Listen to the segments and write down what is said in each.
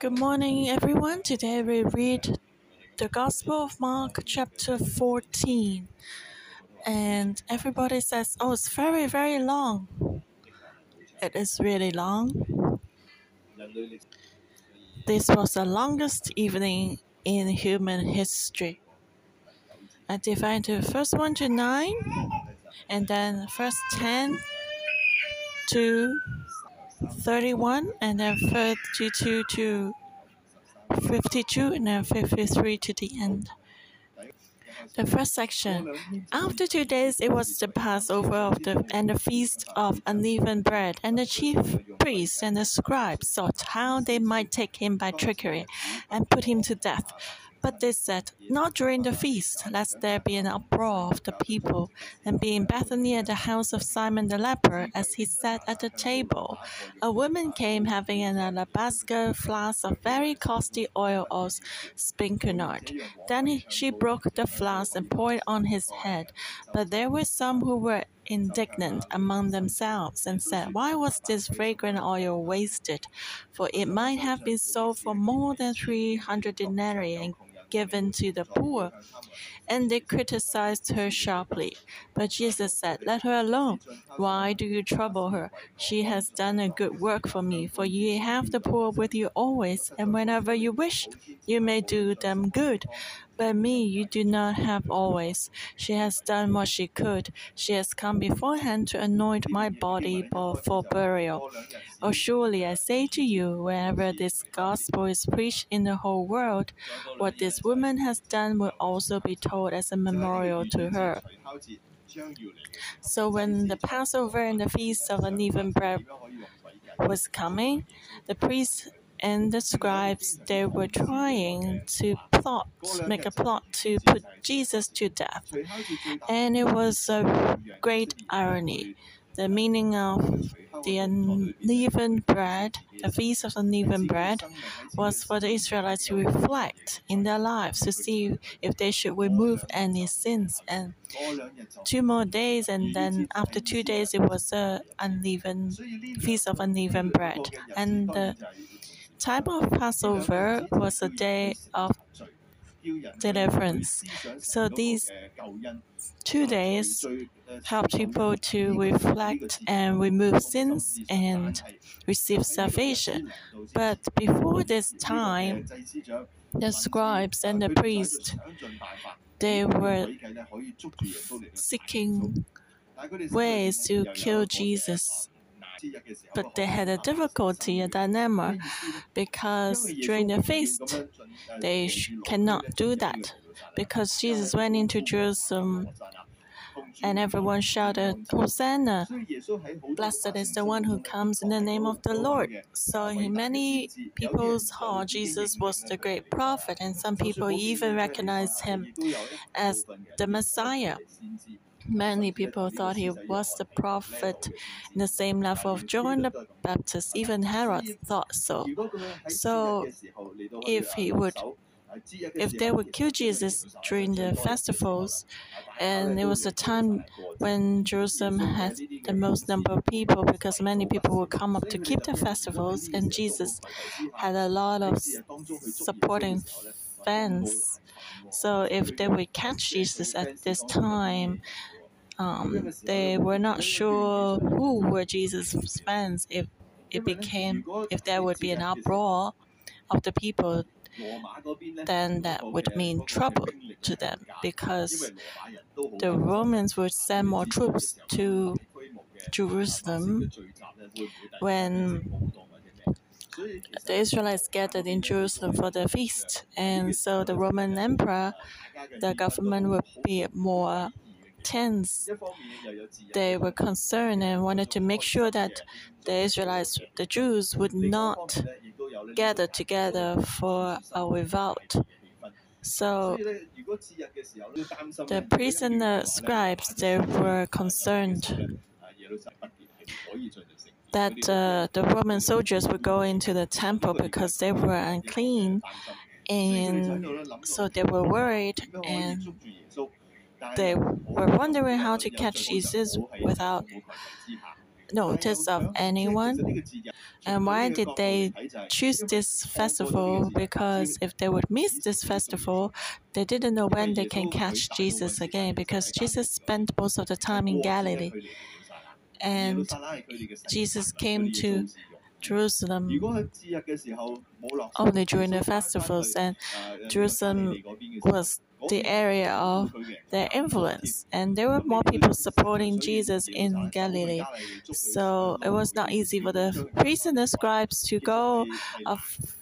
Good morning, everyone. Today we read the Gospel of Mark, chapter 14. And everybody says, Oh, it's very, very long. It is really long. This was the longest evening in human history. I divide the first one to 9, and then first 10 to 31, and then 32 to 52, and then 53 to the end. The first section. After two days, it was the Passover of the, and the feast of unleavened bread, and the chief priests and the scribes sought how they might take him by trickery and put him to death. But they said, Not during the feast, lest there be an uproar of the people. And being Bethany at the house of Simon the leper, as he sat at the table, a woman came having an alabaster flask of very costly oil of spikenard. Then she broke the flask and poured on his head. But there were some who were indignant among themselves and said, Why was this fragrant oil wasted? For it might have been sold for more than three hundred denarii and given to the poor. And they criticized her sharply. But Jesus said, Let her alone. Why do you trouble her? She has done a good work for me, for you have the poor with you always, and whenever you wish, you may do them good. But me you do not have always. She has done what she could. She has come beforehand to anoint my body for burial. Oh, surely I say to you, wherever this gospel is preached in the whole world, what this woman has done will also be told as a memorial to her. So when the Passover and the Feast of Unleavened Bread was coming, the priests and the scribes they were trying to plot make a plot to put Jesus to death. And it was a great irony. The meaning of the unleavened bread, the feast of unleavened bread, was for the Israelites to reflect in their lives to see if they should remove any sins. And two more days, and then after two days, it was the unleavened feast of unleavened bread. And the time of Passover was a day of deliverance. So these two days help people to reflect and remove sins and receive salvation. But before this time, the scribes and the priests they were seeking ways to kill Jesus. But they had a difficulty, a dilemma, because during the feast they cannot do that because Jesus went into Jerusalem and everyone shouted, Hosanna! Blessed is the one who comes in the name of the Lord. So, in many people's heart, Jesus was the great prophet, and some people even recognized him as the Messiah. Many people thought he was the prophet in the same level of John the Baptist. Even Herod thought so. So, if he would if they would kill Jesus during the festivals, and it was a time when Jerusalem had the most number of people because many people would come up to keep the festivals, and Jesus had a lot of supporting fans. So if they would catch Jesus at this time, um, they were not sure who were Jesus' fans. If it became, if there would be an uproar of the people then that would mean trouble to them because the Romans would send more troops to Jerusalem when the Israelites gathered in Jerusalem for the feast. And so the Roman emperor, the government would be more tense. They were concerned and wanted to make sure that the Israelites, the Jews, would not gather together for a revolt. So the priests and the scribes they were concerned that uh, the Roman soldiers would go into the temple because they were unclean, and so they were worried and they were wondering how to catch Jesus without notice of anyone. And why did they choose this festival? Because if they would miss this festival, they didn't know when they can catch Jesus again because Jesus spent most of the time in Galilee. And Jesus came to Jerusalem only during the festivals, and Jerusalem was the area of their influence, and there were more people supporting Jesus in Galilee. So it was not easy for the priests and the scribes to go a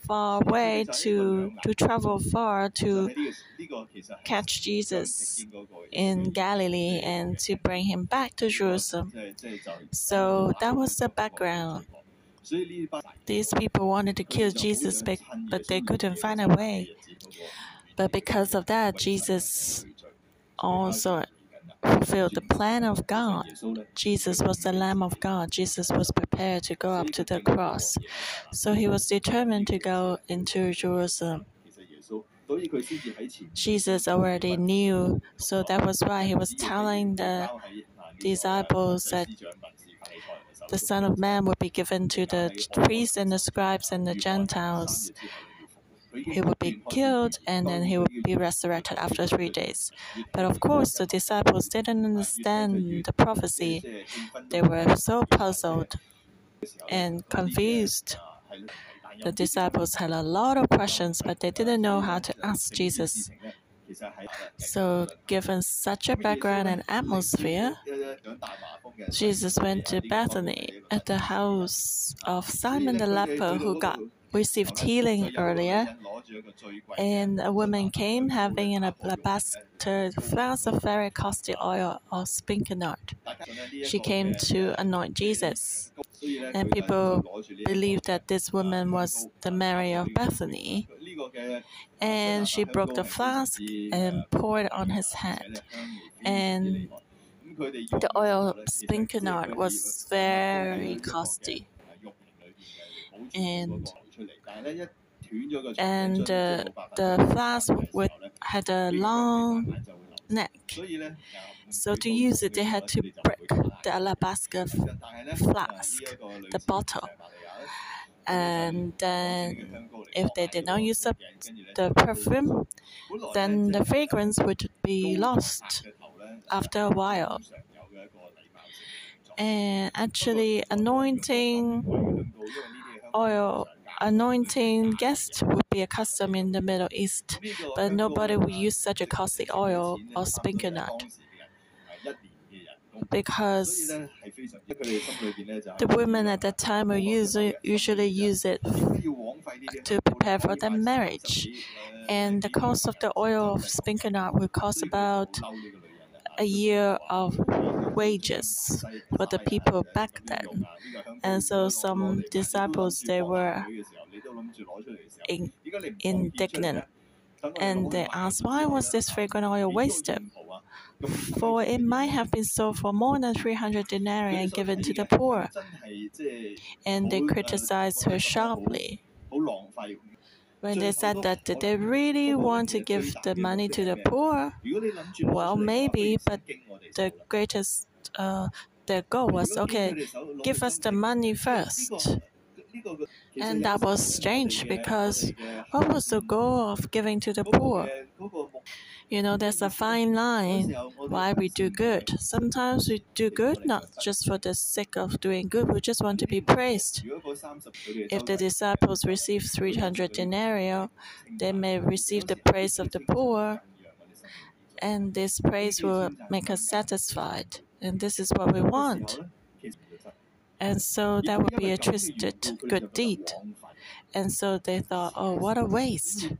far way to to travel far to catch Jesus in Galilee and to bring him back to Jerusalem. So that was the background. These people wanted to kill Jesus, but they couldn't find a way. But because of that, Jesus also fulfilled the plan of God. Jesus was the Lamb of God. Jesus was prepared to go up to the cross. So he was determined to go into Jerusalem. Jesus already knew, so that was why he was telling the disciples that the Son of Man would be given to the priests and the scribes and the Gentiles. He would be killed and then he would be resurrected after three days. But of course, the disciples didn't understand the prophecy. They were so puzzled and confused. The disciples had a lot of questions, but they didn't know how to ask Jesus. So, given such a background and atmosphere, Jesus went to Bethany at the house of Simon the leper who got received healing earlier, and a woman came having an alabaster flask of very costly oil or spikenard. She came to anoint Jesus, and people believed that this woman was the Mary of Bethany. And she broke the flask and poured on his head. And the oil of spikenard was very costly. And and uh, the flask with, had a long neck. So to use it, they had to break the alabaster flask, the bottle. And then, if they did not use up the perfume, then the fragrance would be lost after a while. And actually, anointing oil anointing guests would be a custom in the Middle East, but nobody would use such a costly oil or spikenard because the women at that time would usually use it to prepare for their marriage. And the cost of the oil of spikenard would cost about a year of wages for the people back then. And so some disciples they were in, indignant and they asked, Why was this fragrant oil wasted? For it might have been sold for more than 300 denarii and given to the poor. And they criticized her sharply when they said that they really want to give the money to the poor? Well, maybe, but the greatest uh, their goal was okay, give us the money first. And that was strange because what was the goal of giving to the poor? You know, there's a fine line why we do good. Sometimes we do good not just for the sake of doing good, we just want to be praised. If the disciples receive 300 denarii, they may receive the praise of the poor, and this praise will make us satisfied. And this is what we want. And so that would be a twisted good deed. And so they thought, oh, what a waste.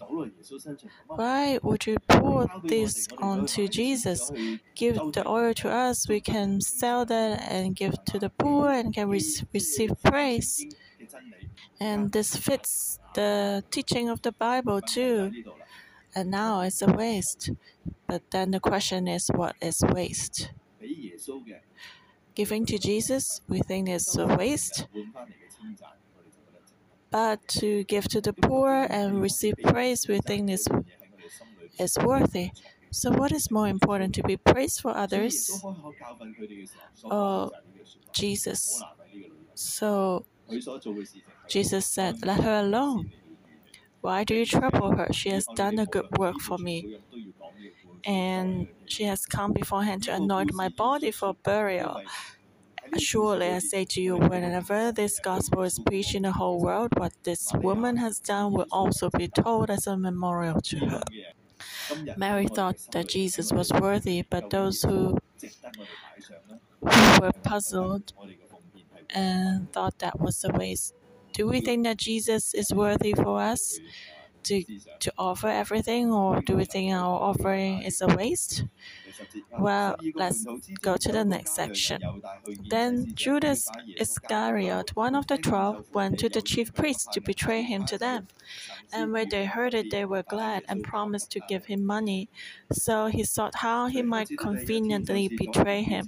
Why would you pour this onto Jesus? Give the oil to us, we can sell that and give to the poor and can re receive praise. And this fits the teaching of the Bible too. And now it's a waste. But then the question is, what is waste? Giving to Jesus, we think it's a waste but to give to the poor and receive praise we think is, is worthy. So, what is more important to be praised for others or Jesus. So Jesus said, Let her alone. Why do you trouble her? She has done a good work for me. And she has come beforehand to anoint my body for burial. Surely I say to you, whenever this gospel is preached in the whole world, what this woman has done will also be told as a memorial to her. Mary thought that Jesus was worthy, but those who, who were puzzled and thought that was a waste. Do we think that Jesus is worthy for us to, to offer everything, or do we think our offering is a waste? Well, let's go to the next section. Then Judas Iscariot, one of the twelve, went to the chief priests to betray him to them. And when they heard it, they were glad and promised to give him money. So he sought how he might conveniently betray him.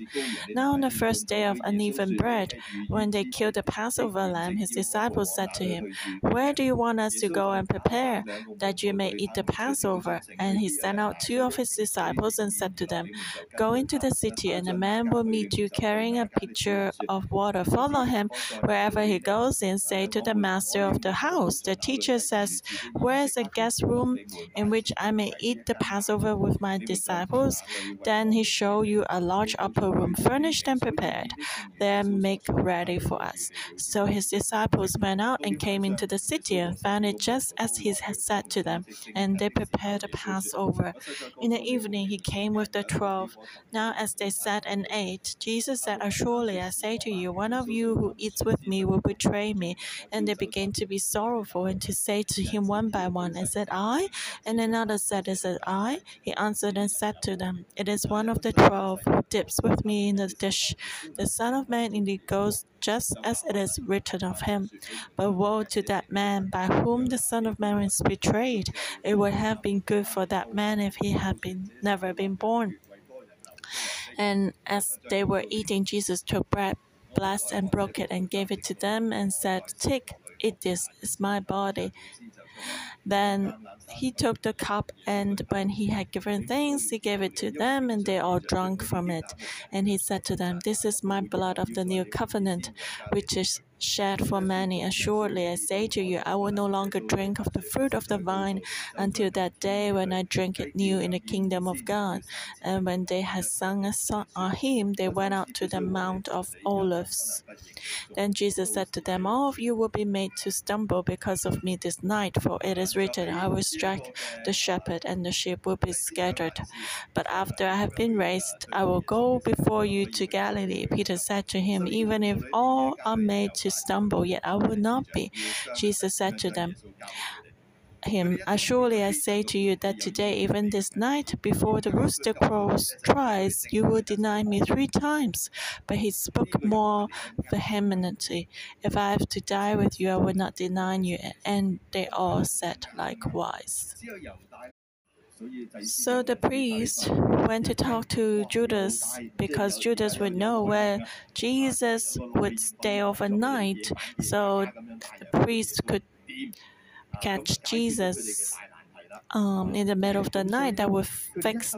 Now, on the first day of unleavened bread, when they killed the Passover lamb, his disciples said to him, Where do you want us to go and prepare, that you may eat the Passover? And he sent out two of his disciples and said to them, them, Go into the city, and a man will meet you carrying a pitcher of water. Follow him wherever he goes, and say to the master of the house, The teacher says, Where is a guest room in which I may eat the Passover with my disciples? Then he show you a large upper room, furnished and prepared. There make ready for us. So his disciples went out and came into the city and found it just as he had said to them, and they prepared the Passover. In the evening he came with the twelve. Now, as they sat and ate, Jesus said, Surely I say to you, one of you who eats with me will betray me. And they began to be sorrowful and to say to him one by one, Is it I? And another said, Is it I? He answered and said to them, It is one of the twelve who dips with me in the dish. The Son of Man indeed goes just as it is written of him. But woe to that man by whom the Son of Man is betrayed. It would have been good for that man if he had been never been born. And as they were eating, Jesus took bread, blessed and broke it, and gave it to them, and said, Take, eat this, is my body. Then he took the cup, and when he had given thanks, he gave it to them, and they all drank from it. And he said to them, This is my blood of the new covenant, which is shed for many. Assuredly, I say to you, I will no longer drink of the fruit of the vine until that day when I drink it new in the kingdom of God. And when they had sung a, song, a hymn, they went out to the Mount of Olives. Then Jesus said to them, All of you will be made to stumble because of me this night, for it is written, I will strike the shepherd, and the sheep will be scattered. But after I have been raised, I will go before you to Galilee. Peter said to him, Even if all are made to stumble, yet I will not be. Jesus said to them, him, Surely I say to you that today, even this night, before the rooster crows twice, you will deny me three times. But he spoke more vehemently, If I have to die with you, I will not deny you. And they all said likewise. So the priest went to talk to Judas because Judas would know where Jesus would stay overnight. So the priest could catch Jesus um, in the middle of the night that would fix,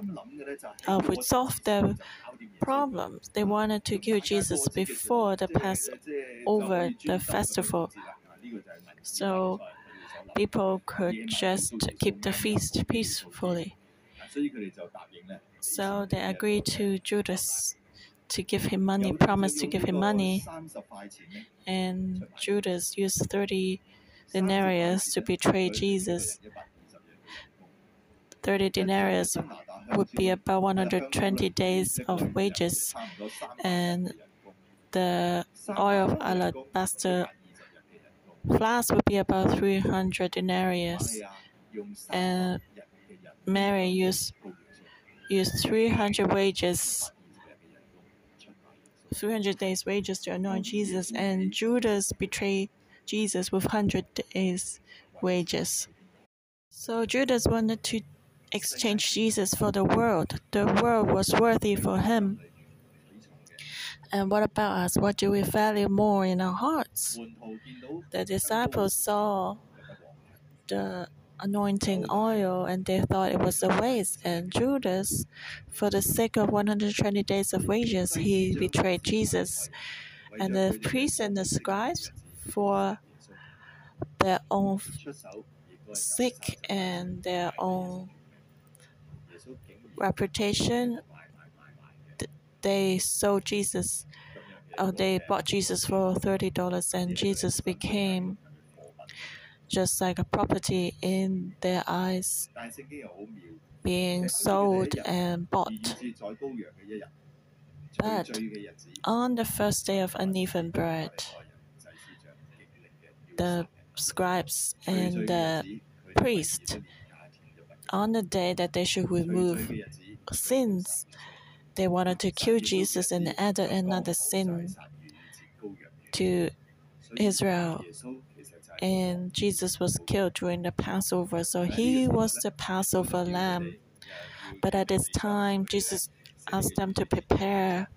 uh, would solve the problems. They wanted to kill Jesus before the Passover, the festival. So people could just keep the feast peacefully. So they agreed to Judas to give him money, promised to give him money, and Judas used 30 denarius to betray Jesus. 30 denarius would be about 120 days of wages, and the oil of alabaster flask would be about 300 denarius. And Mary used, used 300 wages, 300 days wages to anoint Jesus, and Judas betrayed Jesus with 100 days wages. So Judas wanted to exchange Jesus for the world. The world was worthy for him. And what about us? What do we value more in our hearts? The disciples saw the anointing oil and they thought it was a waste. And Judas, for the sake of 120 days of wages, he betrayed Jesus. And the priests and the scribes, for their own sake and their own reputation, they sold Jesus. Oh, they bought Jesus for thirty dollars, and Jesus became just like a property in their eyes, being sold and bought. But on the first day of unleavened bread, the scribes and the priest, on the day that they should remove sins, they wanted to kill Jesus and added another sin to Israel and Jesus was killed during the Passover. So he was the Passover lamb. But at this time, Jesus asked them to prepare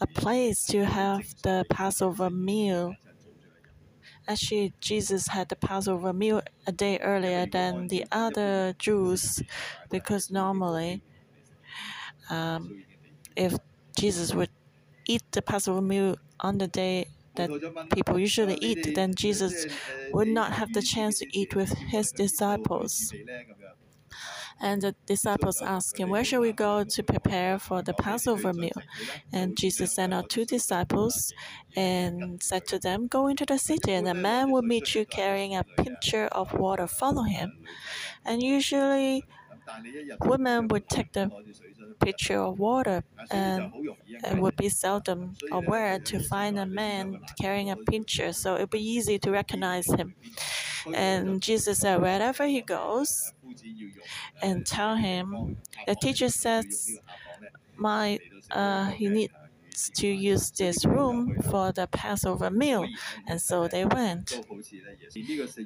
a place to have the Passover meal. Actually, Jesus had the Passover meal a day earlier than the other Jews because normally, um, if Jesus would eat the Passover meal on the day that people usually eat, then Jesus would not have the chance to eat with his disciples. And the disciples asked him, Where shall we go to prepare for the Passover meal? And Jesus sent out two disciples and said to them, Go into the city, and a man will meet you carrying a pitcher of water. Follow him. And usually, women would take the pitcher of water, and it would be seldom or rare to find a man carrying a pitcher, so it would be easy to recognize him. And Jesus said, wherever he goes, and tell him, the teacher says, my uh, he needs to use this room for the Passover meal. And so they went.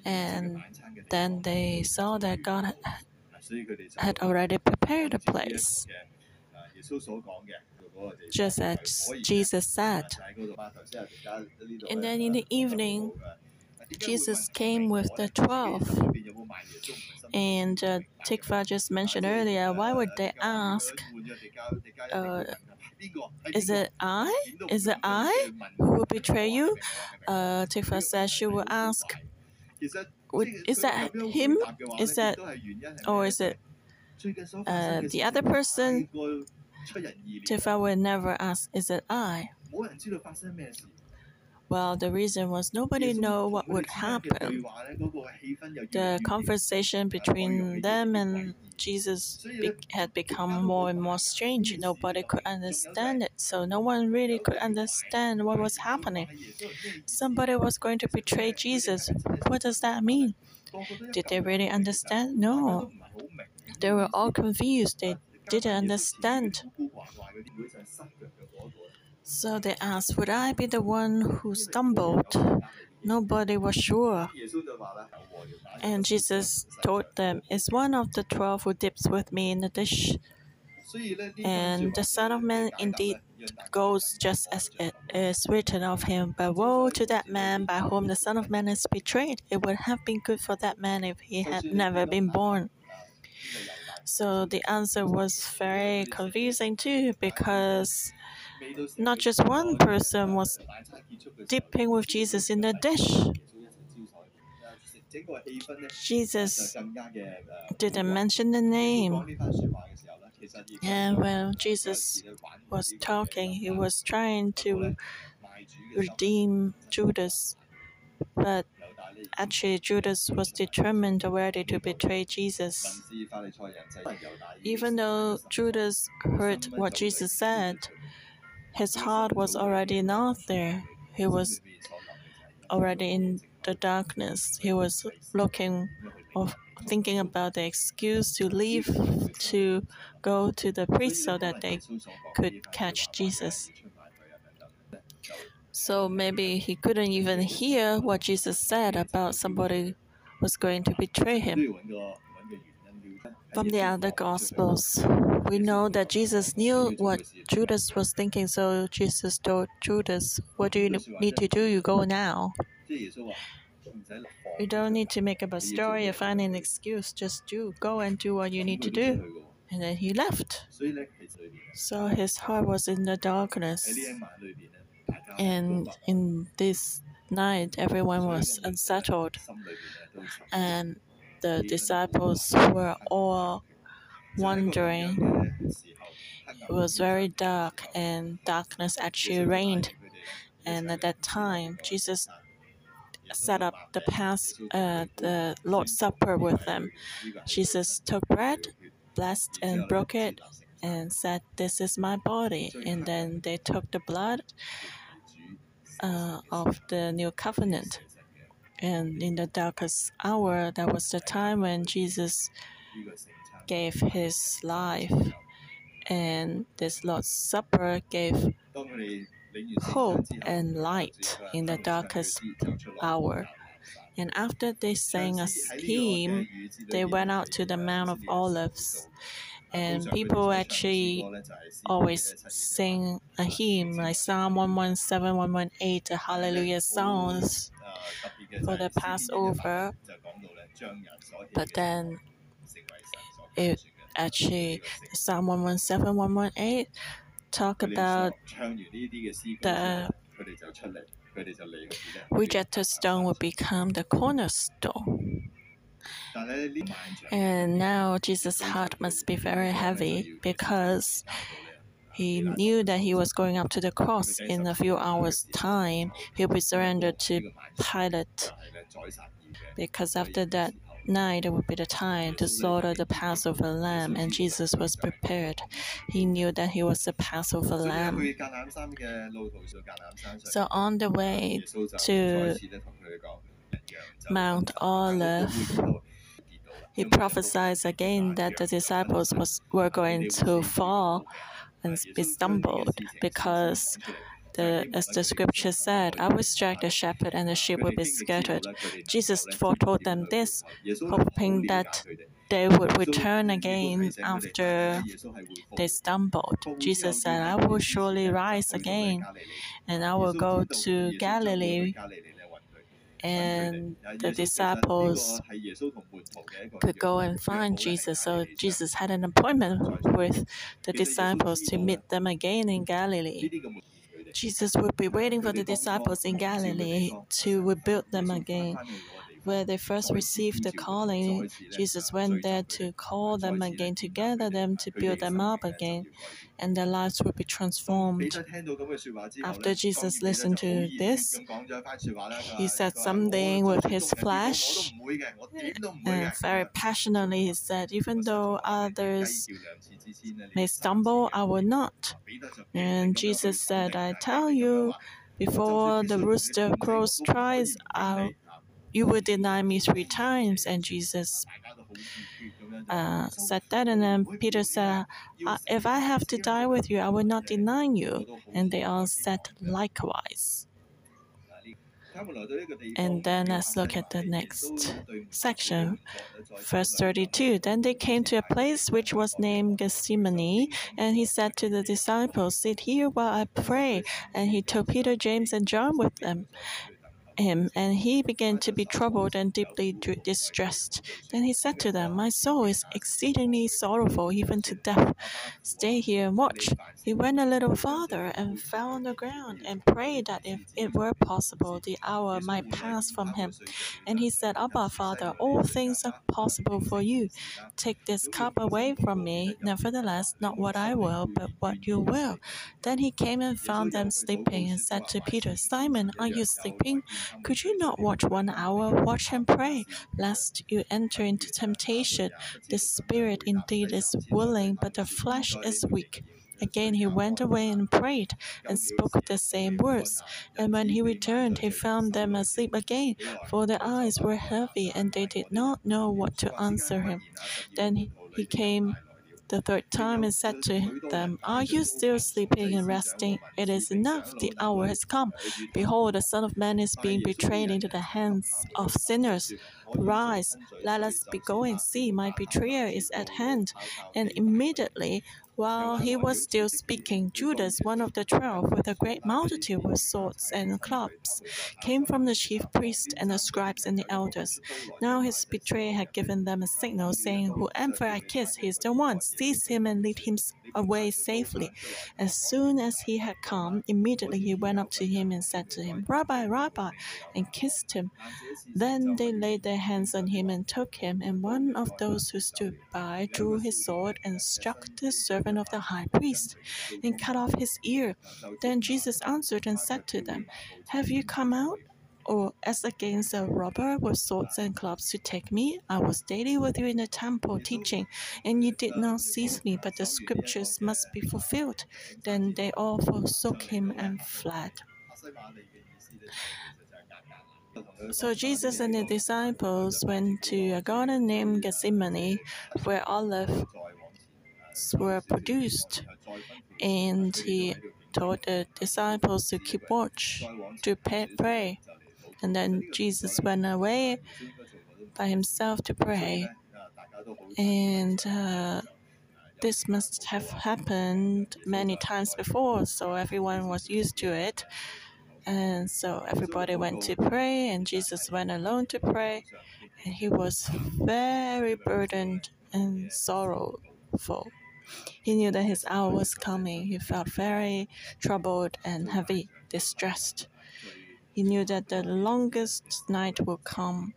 And then they saw that God had already prepared a place just as Jesus said. And then in the evening, Jesus came with the twelve. And uh, Tikva just mentioned earlier, why would they ask, uh, is it I? Is it I who will betray you? Uh, Tikva says she will ask, is that him? Is that, or is it uh, the other person? Tifa will never ask, Is it I? Well, the reason was nobody knew what would happen. The conversation between them and Jesus be had become more and more strange. Nobody could understand it, so no one really could understand what was happening. Somebody was going to betray Jesus. What does that mean? Did they really understand? No. They were all confused. They didn't understand. So they asked, Would I be the one who stumbled? Nobody was sure. And Jesus told them, It's one of the twelve who dips with me in the dish. And the Son of Man indeed goes just as it is written of him. But woe to that man by whom the Son of Man is betrayed. It would have been good for that man if he had never been born. So the answer was very confusing too because not just one person was dipping with Jesus in the dish. Jesus didn't mention the name. And when Jesus was talking, he was trying to redeem Judas. But Actually, Judas was determined already to betray Jesus. Even though Judas heard what Jesus said, his heart was already not there. He was already in the darkness. He was looking or thinking about the excuse to leave to go to the priest so that they could catch Jesus. So maybe he couldn't even hear what Jesus said about somebody was going to betray him. From the other Gospels, we know that Jesus knew what Judas was thinking, so Jesus told Judas, What do you need to do? You go now. You don't need to make up a story or find an excuse. Just do. Go and do what you need to do. And then he left. So his heart was in the darkness. And in this night, everyone was unsettled. And the disciples were all wondering. It was very dark, and darkness actually reigned. And at that time, Jesus set up the past, uh, the Lord's Supper with them. Jesus took bread, blessed and broke it, and said, "This is my body." And then they took the blood uh, of the new covenant. And in the darkest hour, that was the time when Jesus gave his life. And this Lord's Supper gave hope and light in the darkest hour. And after they sang a hymn, they went out to the Mount of Olives. And people actually always sing a hymn like Psalm 117, 118, the Hallelujah songs for the Passover. But then it actually, Psalm 117, 118 talk about the rejected stone will become the cornerstone. And now Jesus' heart must be very heavy because he knew that he was going up to the cross in a few hours' time. He'll be surrendered to Pilate because after that night would be the time to slaughter the Passover lamb, and Jesus was prepared. He knew that he was the Passover lamb. So on the way to Mount Olive, he prophesied again that the disciples was, were going to fall and be stumbled because the, as the scripture said, I will strike the shepherd and the sheep will be scattered. Jesus foretold them this, hoping that they would return again after they stumbled. Jesus said, I will surely rise again, and I will go to Galilee and the disciples could go and find Jesus. So Jesus had an appointment with the disciples to meet them again in Galilee. Jesus would be waiting for the disciples in Galilee to rebuild them again. Where they first received the calling, Jesus went there to call them again, to gather them, to build them up again, and their lives would be transformed. After Jesus listened to this, he said something with his flesh, and very passionately he said, Even though others may stumble, I will not. And Jesus said, I tell you, before the rooster crows twice, I'll you will deny me three times. And Jesus uh, said that. And then Peter said, If I have to die with you, I will not deny you. And they all said likewise. And then let's look at the next section. Verse 32 Then they came to a place which was named Gethsemane, and he said to the disciples, Sit here while I pray. And he took Peter, James, and John with them him, and he began to be troubled and deeply distressed. Then he said to them, My soul is exceedingly sorrowful, even to death. Stay here and watch. He went a little farther and fell on the ground and prayed that if it were possible, the hour might pass from him. And he said, Abba, Father, all things are possible for you. Take this cup away from me. Nevertheless, not what I will, but what you will. Then he came and found them sleeping and said to Peter, Simon, are you sleeping? Could you not watch one hour? Watch and pray, lest you enter into temptation. The spirit indeed is willing, but the flesh is weak. Again he went away and prayed, and spoke the same words. And when he returned, he found them asleep again, for their eyes were heavy, and they did not know what to answer him. Then he came the third time and said to them, Are you still sleeping and resting? It is enough, the hour has come. Behold, the Son of Man is being betrayed into the hands of sinners. Rise, let us be going. See, my betrayer is at hand. And immediately, while he was still speaking, Judas, one of the twelve, with a great multitude with swords and clubs, came from the chief priests and the scribes and the elders. Now his betrayer had given them a signal, saying, Whoever I kiss, he is the one. Seize him and lead him away safely. As soon as he had come, immediately he went up to him and said to him, Rabbi, Rabbi, and kissed him. Then they laid their hands on him and took him, and one of those who stood by drew his sword and struck the servant of the high priest and cut off his ear. Then Jesus answered and said to them, Have you come out? Or as against a robber with swords and clubs to take me? I was daily with you in the temple teaching, and you did not seize me, but the scriptures must be fulfilled. Then they all forsook him and fled. So Jesus and the disciples went to a garden named Gethsemane, where olives were produced, and he told the disciples to keep watch, to pray. And then Jesus went away by himself to pray. And uh, this must have happened many times before, so everyone was used to it. And so everybody went to pray, and Jesus went alone to pray. And he was very burdened and sorrowful. He knew that his hour was coming. He felt very troubled and heavy, distressed. He knew that the longest night will come,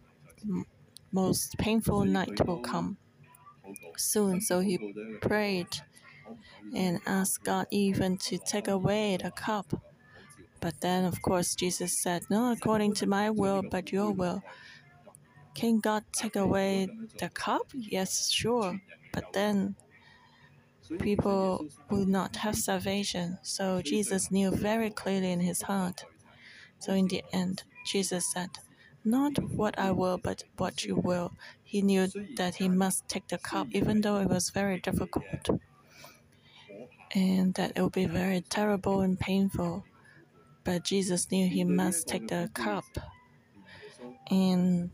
most painful night will come soon. So he prayed and asked God even to take away the cup. But then, of course, Jesus said, Not according to my will, but your will. Can God take away the cup? Yes, sure. But then people will not have salvation. So Jesus knew very clearly in his heart so in the end, Jesus said, Not what I will, but what you will. He knew that he must take the cup, even though it was very difficult, and that it would be very terrible and painful. But Jesus knew he must take the cup. And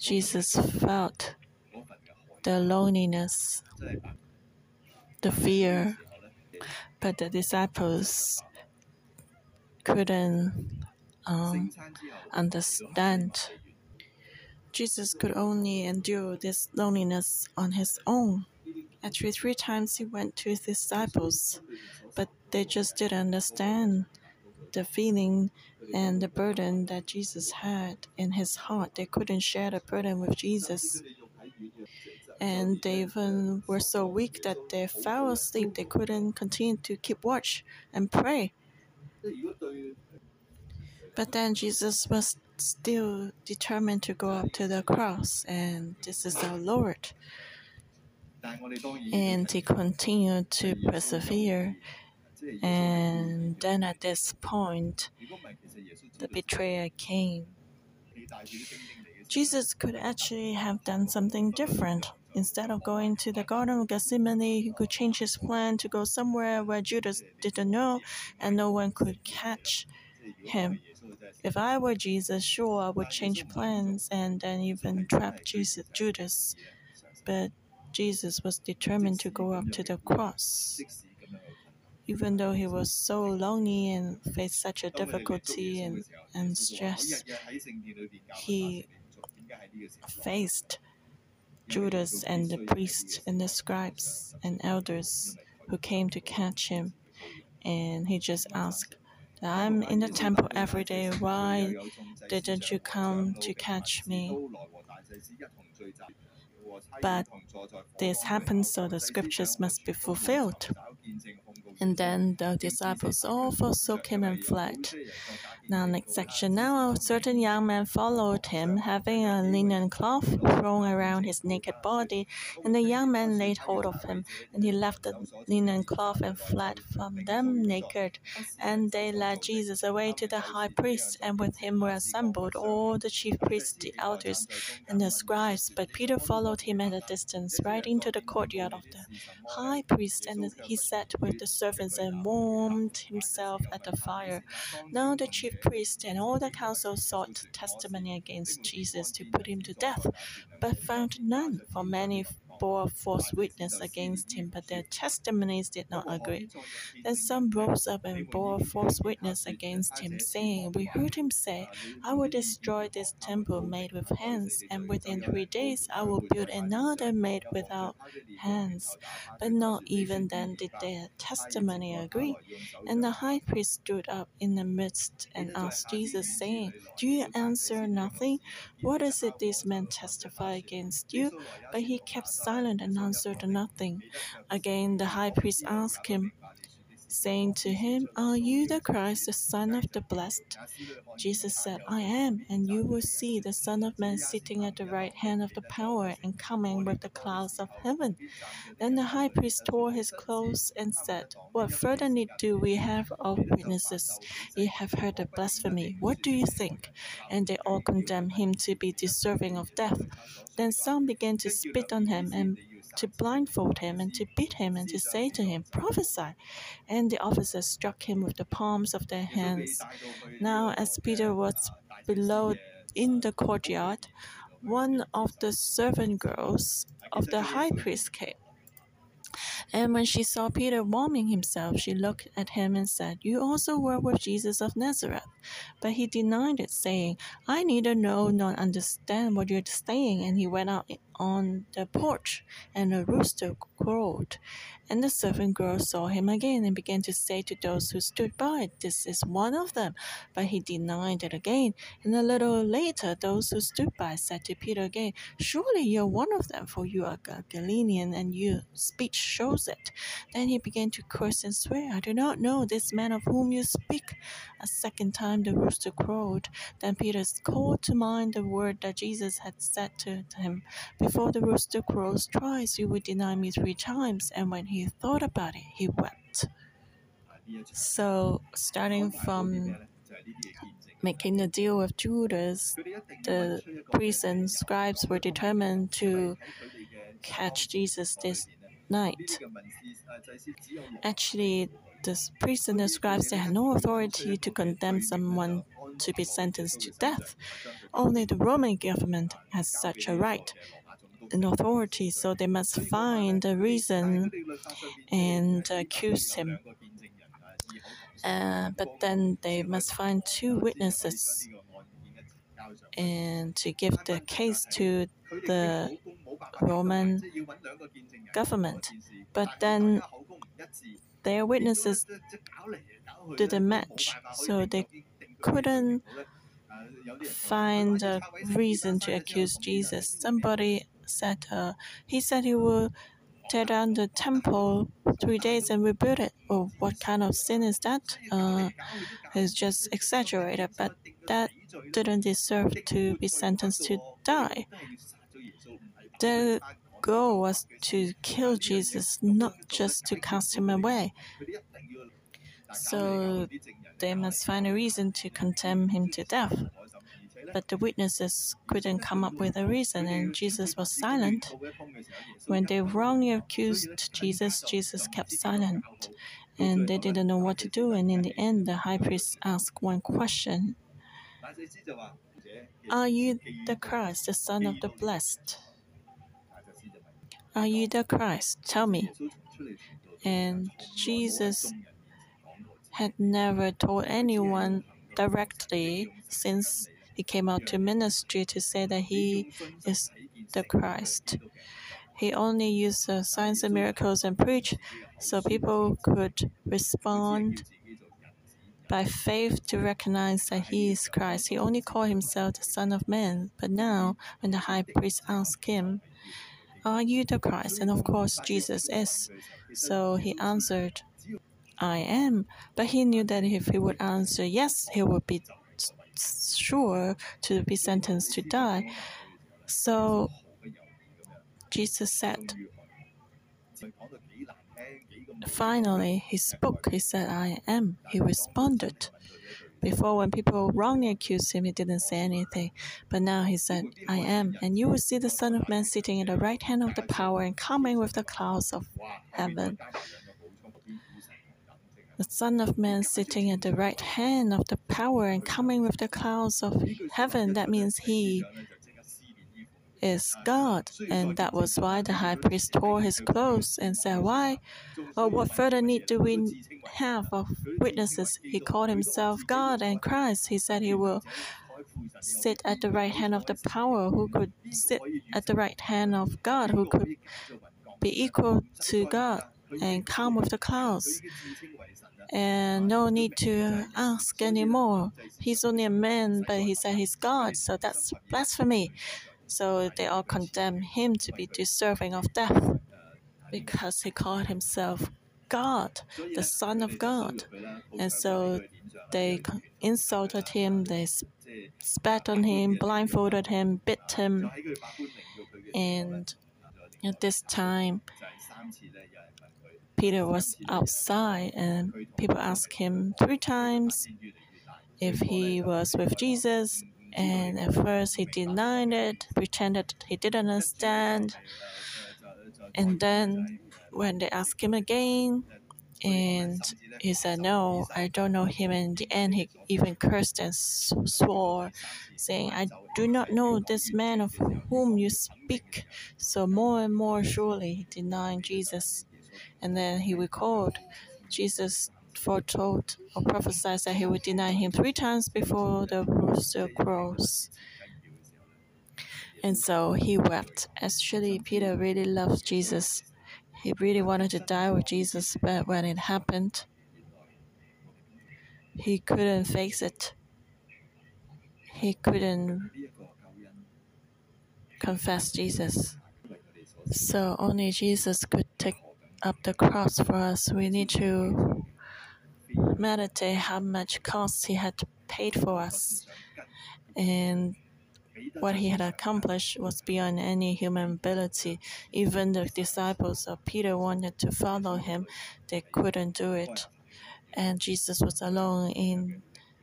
Jesus felt the loneliness, the fear, but the disciples couldn't um, understand. Jesus could only endure this loneliness on his own. Actually, three times he went to his disciples, but they just didn't understand the feeling and the burden that Jesus had in his heart. They couldn't share the burden with Jesus. And they even were so weak that they fell asleep. They couldn't continue to keep watch and pray. But then Jesus was still determined to go up to the cross, and this is our Lord. And he continued to persevere. And then at this point, the betrayer came. Jesus could actually have done something different. Instead of going to the Garden of Gethsemane, he could change his plan to go somewhere where Judas didn't know and no one could catch him. If I were Jesus, sure, I would change plans and then even trap Jesus, Judas. But Jesus was determined to go up to the cross. Even though he was so lonely and faced such a difficulty and, and stress, he faced Judas and the priests and the scribes and elders who came to catch him. And he just asked, I'm in the temple every day. Why didn't you come to catch me? But this happened so the scriptures must be fulfilled. And then the disciples all forsook him and fled. Now, next section. Now, a certain young man followed him, having a linen cloth thrown around his naked body. And the young man laid hold of him, and he left the linen cloth and fled from them naked. And they led Jesus away to the high priest, and with him were assembled all the chief priests, the elders, and the scribes. But Peter followed him at a distance, right into the courtyard of the high priest, and he said, sat with the servants and warmed himself at the fire. Now the chief priest and all the council sought testimony against Jesus to put him to death, but found none, for many bore false witness against him, but their testimonies did not agree. Then some rose up and bore false witness against him, saying, We heard him say, I will destroy this temple made with hands, and within three days I will build another made without hands. But not even then did their testimony agree. And the high priest stood up in the midst and asked Jesus, saying, Do you answer nothing? What is it these men testify against you? But he kept silent and answered nothing. Again, the high priest asked him, saying to him, Are you the Christ, the Son of the Blessed? Jesus said, I am, and you will see the Son of Man sitting at the right hand of the power and coming with the clouds of heaven. Then the high priest tore his clothes and said, What further need do we have of witnesses? Ye have heard the blasphemy. What do you think? And they all condemned him to be deserving of death. Then some began to spit on him and to blindfold him and to beat him and to say to him, Prophesy. And the officers struck him with the palms of their hands. Now, as Peter was below in the courtyard, one of the servant girls of the high priest came. And when she saw Peter warming himself, she looked at him and said, You also were with Jesus of Nazareth. But he denied it, saying, I neither know nor understand what you're saying. And he went out on the porch, and a rooster crowed. And the servant girl saw him again and began to say to those who stood by, This is one of them. But he denied it again. And a little later, those who stood by said to Peter again, Surely you're one of them, for you are Galilean, and your speech shows it. Then he began to curse and swear, I do not know this man of whom you speak. A second time the rooster crowed. Then Peter called to mind the word that Jesus had said to him, Before the rooster crows twice, you will deny me three times. And when he thought about it, he wept. So, starting from making a deal with Judas, the priests and scribes were determined to catch Jesus this night. Actually, the priests and the scribes they had no authority to condemn someone to be sentenced to death. Only the Roman government has such a right and authority, so they must find a reason and accuse him. Uh, but then they must find two witnesses and to give the case to the Roman government. But then their witnesses didn't match, so they couldn't find a reason to accuse Jesus. Somebody said uh, he said he will tear down the temple three days and rebuild it. What kind of sin is that? Uh, it's just exaggerated, but that didn't deserve to be sentenced to die. The goal was to kill Jesus, not just to cast him away. So they must find a reason to condemn him to death. But the witnesses couldn't come up with a reason, and Jesus was silent. When they wrongly accused Jesus, Jesus kept silent, and they didn't know what to do. And in the end, the high priest asked one question Are you the Christ, the Son of the Blessed? Are you the Christ? Tell me. And Jesus had never told anyone directly since he came out to ministry to say that he is the Christ. He only used signs and miracles and preach so people could respond by faith to recognize that he is Christ. He only called himself the Son of Man. But now, when the high priest asked him, Are you the Christ? And of course, Jesus is. So he answered, I am. But he knew that if he would answer yes, he would be sure to be sentenced to die. So Jesus said, Finally, he spoke. He said, I am. He responded. Before, when people wrongly accused him, he didn't say anything. But now he said, I am. And you will see the Son of Man sitting at the right hand of the power and coming with the clouds of heaven. The Son of Man sitting at the right hand of the power and coming with the clouds of heaven. That means he is God. And that was why the high priest tore his clothes and said, Why? Or what further need do we have of witnesses? He called himself God and Christ. He said he will sit at the right hand of the power, who could sit at the right hand of God, who could be equal to God and come with the clouds. And no need to ask anymore. He's only a man, but he said he's God, so that's blasphemy. So they all condemned him to be deserving of death because he called himself God, the Son of God. And so they insulted him, they spat on him, blindfolded him, bit him. And at this time, Peter was outside, and people asked him three times if he was with Jesus. And at first, he denied it, pretended he didn't understand. And then, when they asked him again, and he said, No, I don't know him. And in the end, he even cursed and swore, saying, I do not know this man of whom you speak. So, more and more surely, he denied Jesus. And then he recalled Jesus foretold or prophesied that he would deny him three times before the rooster crows. And so he wept. Actually, Peter really loved Jesus. He really wanted to die with Jesus, but when it happened, he couldn't face it. He couldn't confess Jesus. So only Jesus could take up the cross for us. We need to meditate how much cost he had paid for us. And what he had accomplished was beyond any human ability. Even the disciples of Peter wanted to follow him, they couldn't do it. And Jesus was alone in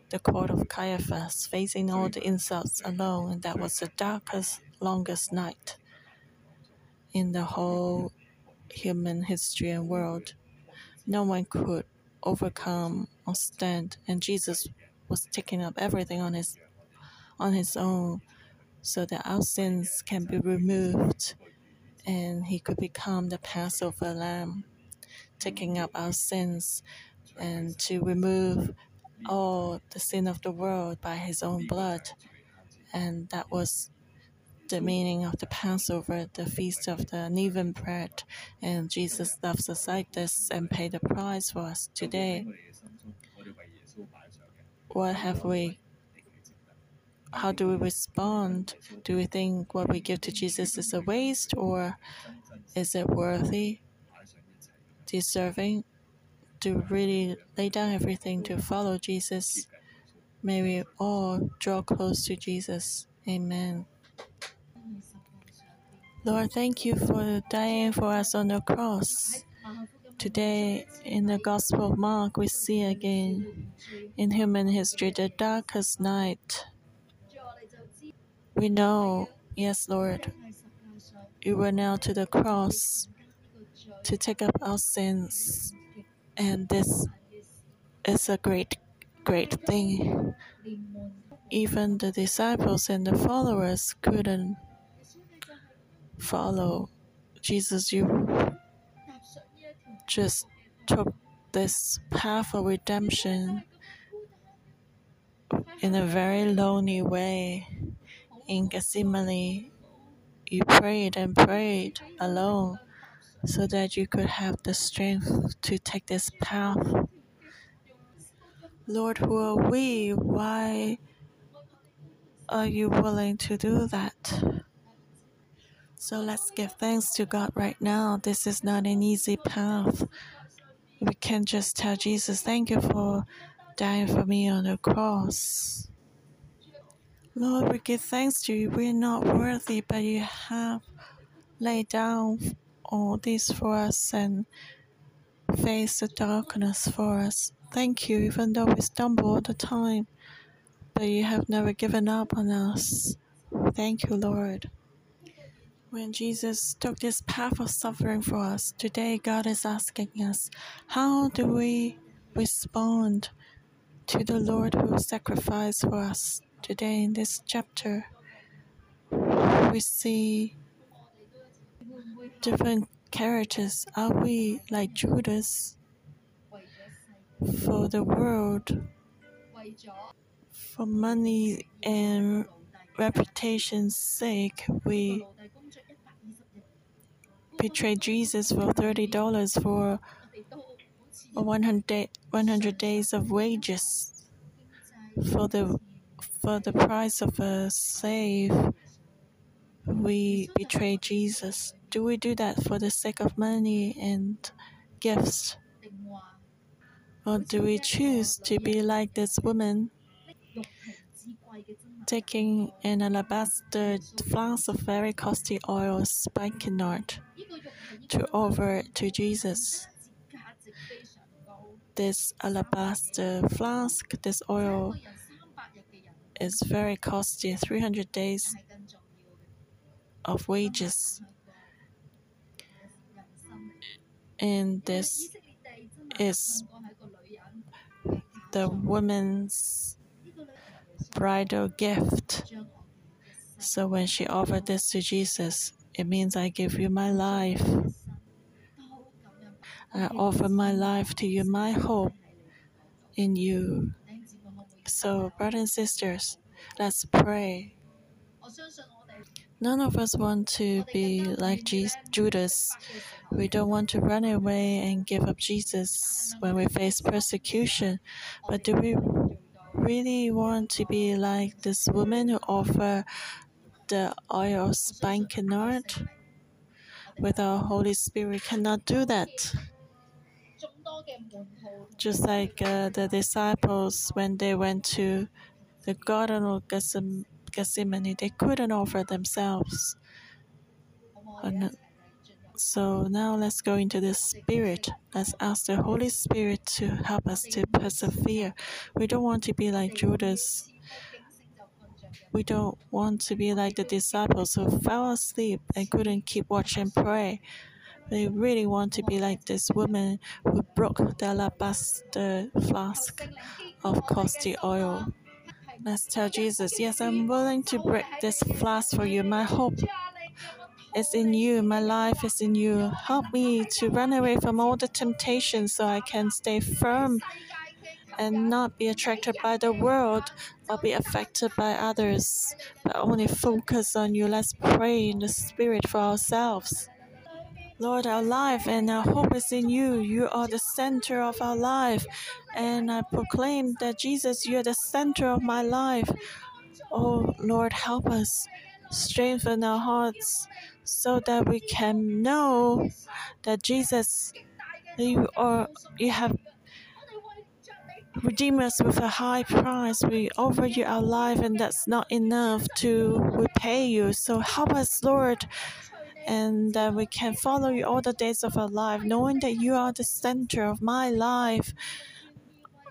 the court of Caiaphas, facing all the insults alone, and that was the darkest, longest night in the whole human history and world. No one could overcome or stand, and Jesus was taking up everything on his on his own so that our sins can be removed and he could become the Passover lamb, taking up our sins and to remove all the sin of the world by his own blood. And that was the meaning of the Passover, the feast of the unleavened bread. And Jesus loves us like this and paid the price for us today. What have we how do we respond? Do we think what we give to Jesus is a waste or is it worthy, deserving to really lay down everything to follow Jesus? May we all draw close to Jesus. Amen. Lord, thank you for dying for us on the cross. Today, in the Gospel of Mark, we see again in human history the darkest night we know, yes, Lord, you were nailed to the cross to take up our sins, and this is a great, great thing. Even the disciples and the followers couldn't follow Jesus. You just took this path of redemption in a very lonely way in Gethsemane, you prayed and prayed alone so that you could have the strength to take this path. Lord, who are we? Why are you willing to do that? So let's give thanks to God right now. This is not an easy path. We can't just tell Jesus, Thank you for dying for me on the cross. Lord, we give thanks to you. We're not worthy, but you have laid down all this for us and faced the darkness for us. Thank you, even though we stumble all the time, but you have never given up on us. Thank you, Lord. When Jesus took this path of suffering for us, today God is asking us, how do we respond to the Lord who sacrificed for us. Today, in this chapter, we see different characters. Are we like Judas for the world, for money and reputation's sake? We betray Jesus for $30 for 100, day, 100 days of wages for the for the price of a slave. We betray Jesus. Do we do that for the sake of money and gifts? Or do we choose to be like this woman taking an alabaster flask of very costly oil spikenard to offer to Jesus this alabaster flask, this oil is very costly 300 days of wages. And this is the woman's bridal gift. So when she offered this to Jesus, it means I give you my life. I offer my life to you, my hope in you. So, brothers and sisters, let's pray. None of us want to be like Jesus, Judas. We don't want to run away and give up Jesus when we face persecution. But do we really want to be like this woman who offered the oil of spikenard? With our Holy Spirit, cannot do that. Just like uh, the disciples when they went to the Garden of Gethsemane, they couldn't offer themselves. So now let's go into the Spirit. Let's ask the Holy Spirit to help us to persevere. We don't want to be like Judas. We don't want to be like the disciples who fell asleep and couldn't keep watch and pray. We really want to be like this woman who broke the alabaster flask of costly oil. Let's tell Jesus, Yes, I'm willing to break this flask for you. My hope is in you. My life is in you. Help me to run away from all the temptations so I can stay firm and not be attracted by the world or be affected by others, but only focus on you. Let's pray in the Spirit for ourselves. Lord, our life and our hope is in you. You are the center of our life. And I proclaim that Jesus, you are the center of my life. Oh, Lord, help us strengthen our hearts so that we can know that Jesus, you are you have redeemed us with a high price. We offer you our life, and that's not enough to repay you. So help us, Lord, and that we can follow you all the days of our life, knowing that you are the center of my life,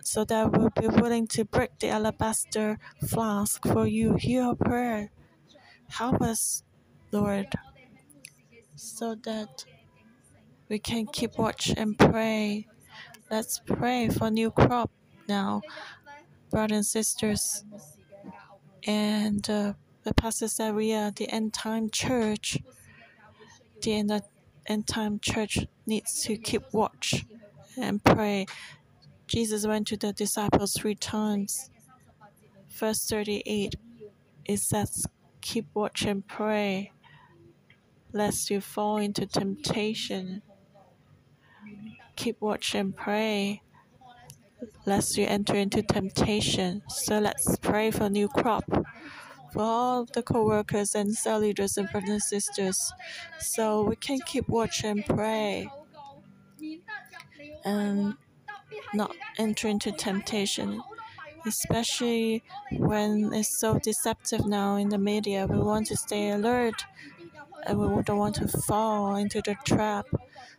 so that we'll be willing to break the alabaster flask for you. Hear our prayer. Help us, Lord, so that we can keep watch and pray. Let's pray for new crop now, brothers and sisters. And uh, the pastor said we are the end time church the end, end time church needs to keep watch and pray. Jesus went to the disciples three times. Verse 38, it says, Keep watch and pray, lest you fall into temptation. Keep watch and pray, lest you enter into temptation. So let's pray for new crop for all the co-workers and cell leaders and brothers and sisters, so we can keep watch and pray and not enter into temptation, especially when it's so deceptive now in the media. We want to stay alert and we don't want to fall into the trap.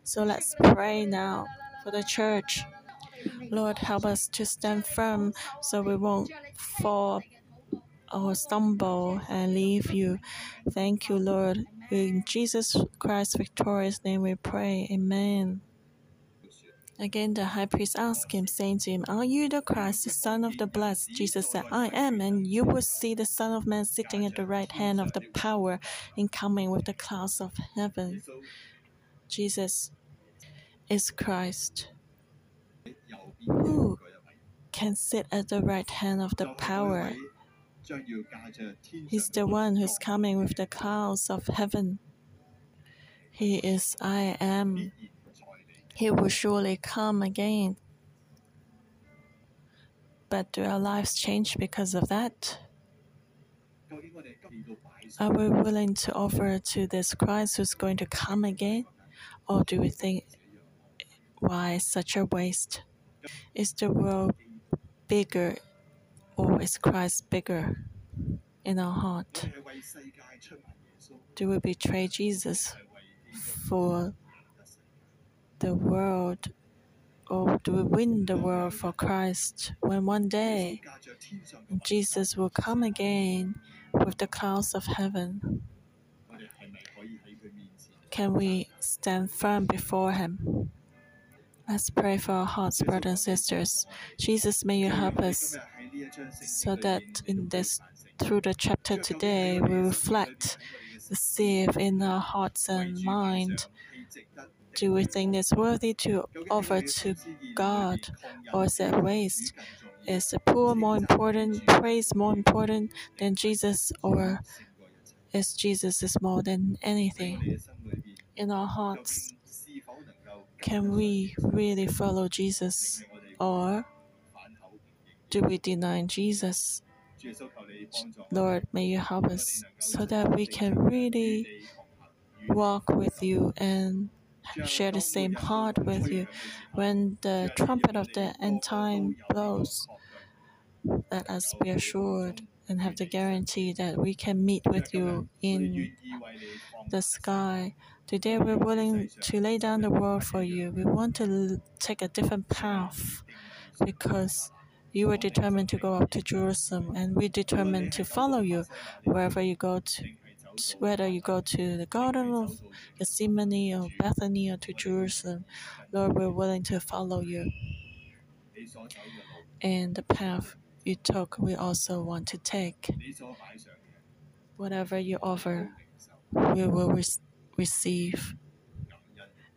So let's pray now for the church. Lord, help us to stand firm so we won't fall or stumble and leave you. Thank you, Lord. In Jesus Christ's victorious name we pray. Amen. Again, the high priest asked him, saying to him, Are you the Christ, the Son of the Blessed? Jesus said, I am, and you will see the Son of Man sitting at the right hand of the power and coming with the clouds of heaven. Jesus is Christ. Who can sit at the right hand of the power? He's the one who's coming with the clouds of heaven. He is I am. He will surely come again. But do our lives change because of that? Are we willing to offer to this Christ who's going to come again? Or do we think, why such a waste? Is the world bigger or is Christ bigger in our heart? Do we betray Jesus for the world or do we win the world for Christ when one day Jesus will come again with the clouds of heaven? Can we stand firm before Him? Let's pray for our hearts, brothers and sisters. Jesus, may you help us so that in this through the chapter today we reflect the sieve in our hearts and mind do we think it's worthy to offer to God, or is it waste? Is the poor more important, praise more important than Jesus, or is Jesus is more than anything? In our hearts, can we really follow Jesus, or do we deny Jesus? Lord, may you help us so that we can really walk with you and share the same heart with you. When the trumpet of the end time blows, let us be assured and have the guarantee that we can meet with you in the sky. Today, we're willing to lay down the world for you. We want to take a different path because you were determined to go up to Jerusalem, and we determined to follow you wherever you go to whether you go to the Garden of Gethsemane or Bethany or to Jerusalem, Lord, we're willing to follow you. And the path you took, we also want to take. Whatever you offer, we will re receive.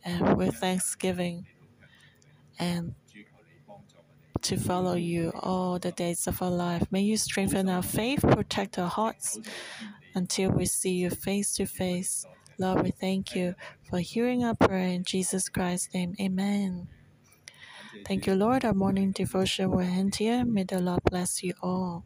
And with thanksgiving and to follow you all the days of our life. May you strengthen our faith, protect our hearts, until we see you face to face. Lord, we thank you for hearing our prayer in Jesus Christ's name. Amen. Thank you, Lord. Our morning devotion will end here. May the Lord bless you all.